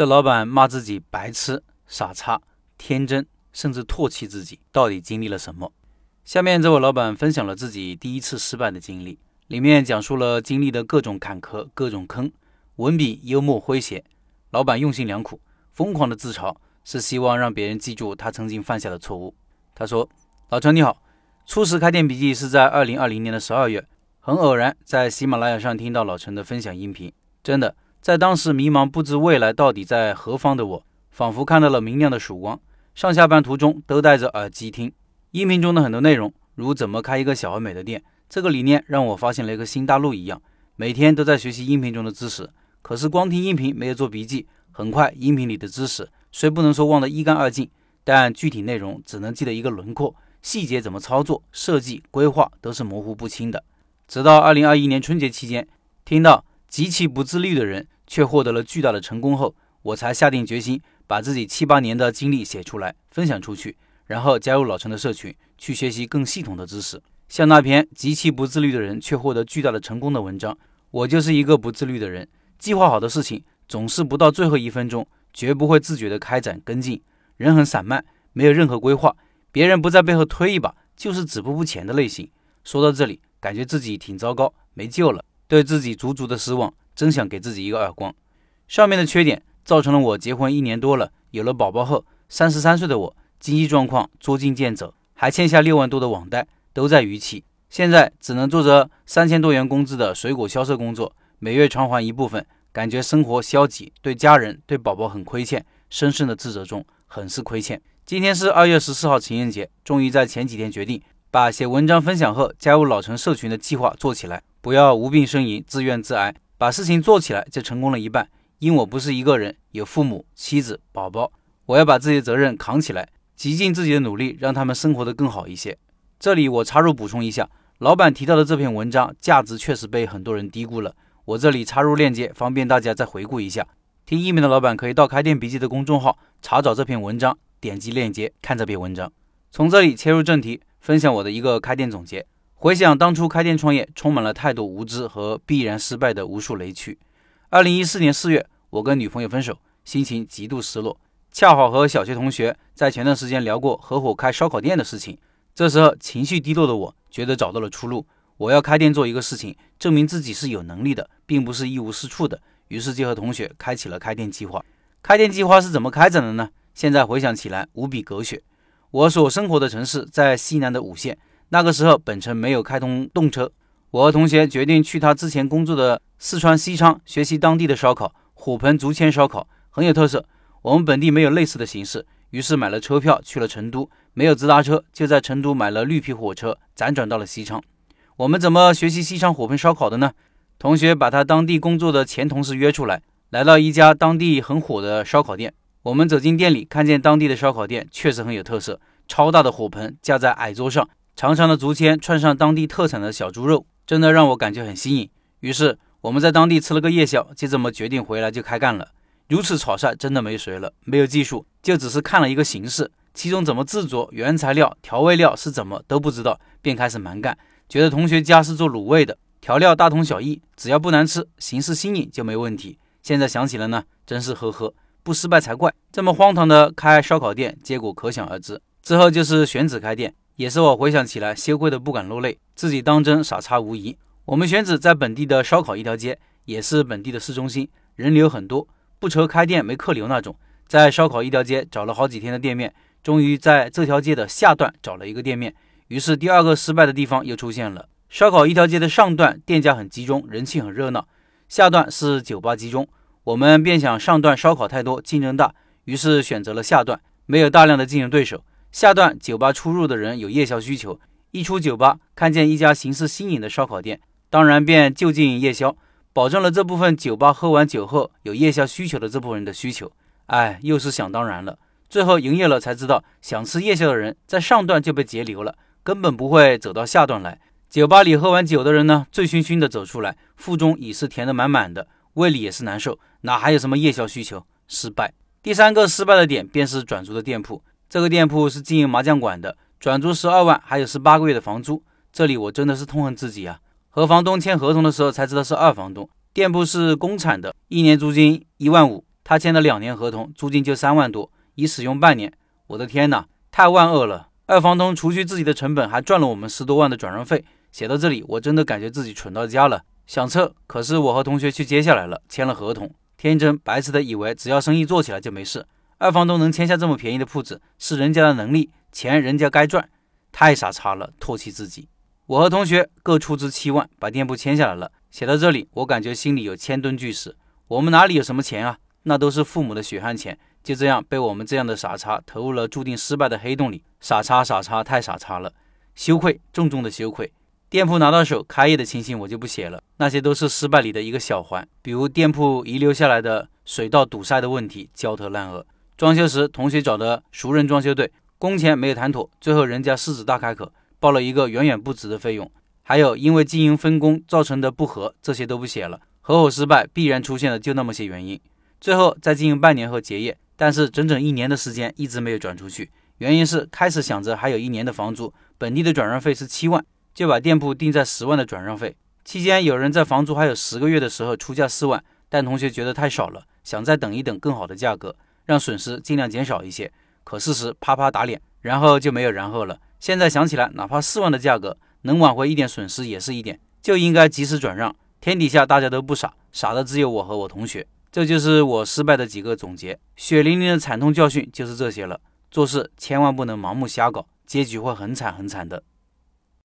这老板骂自己白痴、傻叉、天真，甚至唾弃自己，到底经历了什么？下面这位老板分享了自己第一次失败的经历，里面讲述了经历的各种坎坷、各种坑，文笔幽默诙谐。老板用心良苦，疯狂的自嘲，是希望让别人记住他曾经犯下的错误。他说：“老陈你好，初始开店笔记是在二零二零年的十二月，很偶然在喜马拉雅上听到老陈的分享音频，真的。”在当时迷茫不知未来到底在何方的我，仿佛看到了明亮的曙光。上下班途中都戴着耳机听音频中的很多内容，如怎么开一个小而美的店。这个理念让我发现了一个新大陆一样，每天都在学习音频中的知识。可是光听音频没有做笔记，很快音频里的知识虽不能说忘得一干二净，但具体内容只能记得一个轮廓，细节怎么操作、设计、规划都是模糊不清的。直到二零二一年春节期间，听到。极其不自律的人却获得了巨大的成功后，我才下定决心把自己七八年的经历写出来，分享出去，然后加入老陈的社群，去学习更系统的知识。像那篇极其不自律的人却获得巨大的成功的文章，我就是一个不自律的人。计划好的事情总是不到最后一分钟，绝不会自觉地开展跟进。人很散漫，没有任何规划，别人不在背后推一把，就是止步不前的类型。说到这里，感觉自己挺糟糕，没救了。对自己足足的失望，真想给自己一个耳光。上面的缺点造成了我结婚一年多了，有了宝宝后，三十三岁的我经济状况捉襟见肘，还欠下六万多的网贷，都在逾期。现在只能做着三千多元工资的水果销售工作，每月偿还一部分，感觉生活消极，对家人、对宝宝很亏欠，深深的自责中，很是亏欠。今天是二月十四号情人节，终于在前几天决定把写文章分享后加入老陈社群的计划做起来。不要无病呻吟、自怨自艾，把事情做起来就成功了一半。因我不是一个人，有父母、妻子、宝宝，我要把自己的责任扛起来，极尽自己的努力，让他们生活得更好一些。这里我插入补充一下，老板提到的这篇文章价值确实被很多人低估了。我这里插入链接，方便大家再回顾一下。听音频的老板可以到开店笔记的公众号查找这篇文章，点击链接看这篇文章。从这里切入正题，分享我的一个开店总结。回想当初开店创业，充满了太多无知和必然失败的无数雷区。二零一四年四月，我跟女朋友分手，心情极度失落。恰好和小学同学在前段时间聊过合伙开烧烤店的事情。这时候情绪低落的我，觉得找到了出路。我要开店做一个事情，证明自己是有能力的，并不是一无是处的。于是就和同学开启了开店计划。开店计划是怎么开展的呢？现在回想起来，无比狗血。我所生活的城市在西南的五县。那个时候，本城没有开通动车，我和同学决定去他之前工作的四川西昌学习当地的烧烤，火盆竹签烧烤很有特色。我们本地没有类似的形式，于是买了车票去了成都，没有直达车，就在成都买了绿皮火车，辗转到了西昌。我们怎么学习西昌火盆烧烤的呢？同学把他当地工作的前同事约出来，来到一家当地很火的烧烤店。我们走进店里，看见当地的烧烤店确实很有特色，超大的火盆架在矮桌上。长长的竹签串上当地特产的小猪肉，真的让我感觉很新颖。于是我们在当地吃了个夜宵，就这么决定回来就开干了。如此草率，真的没谁了，没有技术，就只是看了一个形式，其中怎么制作、原材料、调味料是怎么都不知道，便开始蛮干。觉得同学家是做卤味的，调料大同小异，只要不难吃，形式新颖就没问题。现在想起来呢，真是呵呵，不失败才怪。这么荒唐的开烧烤店，结果可想而知。之后就是选址开店。也是我回想起来羞愧的不敢落泪，自己当真傻叉无疑。我们选址在本地的烧烤一条街，也是本地的市中心，人流很多，不愁开店没客流那种。在烧烤一条街找了好几天的店面，终于在这条街的下段找了一个店面。于是第二个失败的地方又出现了。烧烤一条街的上段店家很集中，人气很热闹，下段是酒吧集中。我们便想上段烧烤太多，竞争大，于是选择了下段，没有大量的竞争对手。下段酒吧出入的人有夜宵需求，一出酒吧看见一家形式新颖的烧烤店，当然便就近夜宵，保证了这部分酒吧喝完酒后有夜宵需求的这部分人的需求。哎，又是想当然了。最后营业了才知道，想吃夜宵的人在上段就被截流了，根本不会走到下段来。酒吧里喝完酒的人呢，醉醺醺的走出来，腹中已是填得满满的，胃里也是难受，哪还有什么夜宵需求？失败。第三个失败的点便是转租的店铺。这个店铺是经营麻将馆的，转租十二万，还有十八个月的房租。这里我真的是痛恨自己啊！和房东签合同的时候才知道是二房东。店铺是公产的，一年租金一万五，他签了两年合同，租金就三万多，已使用半年。我的天哪，太万恶了！二房东除去自己的成本，还赚了我们十多万的转让费。写到这里，我真的感觉自己蠢到家了，想撤，可是我和同学去接下来了，签了合同。天真白痴的以为只要生意做起来就没事。二房东能签下这么便宜的铺子，是人家的能力，钱人家该赚。太傻叉了，唾弃自己。我和同学各出资七万，把店铺签下来了。写到这里，我感觉心里有千吨巨石。我们哪里有什么钱啊？那都是父母的血汗钱，就这样被我们这样的傻叉投入了注定失败的黑洞里。傻叉，傻叉，太傻叉了，羞愧，重重的羞愧。店铺拿到手，开业的情形我就不写了，那些都是失败里的一个小环，比如店铺遗留下来的水道堵塞的问题，焦头烂额。装修时，同学找的熟人装修队，工钱没有谈妥，最后人家狮子大开口。报了一个远远不值的费用，还有因为经营分工造成的不和，这些都不写了。合伙失败必然出现的就那么些原因。最后在经营半年后结业，但是整整一年的时间一直没有转出去，原因是开始想着还有一年的房租，本地的转让费是七万，就把店铺定在十万的转让费。期间有人在房租还有十个月的时候出价四万，但同学觉得太少了，想再等一等更好的价格，让损失尽量减少一些。可事实啪啪打脸，然后就没有然后了。现在想起来，哪怕四万的价格能挽回一点损失也是一点，就应该及时转让。天底下大家都不傻，傻的只有我和我同学。这就是我失败的几个总结，血淋淋的惨痛教训就是这些了。做事千万不能盲目瞎搞，结局会很惨很惨的。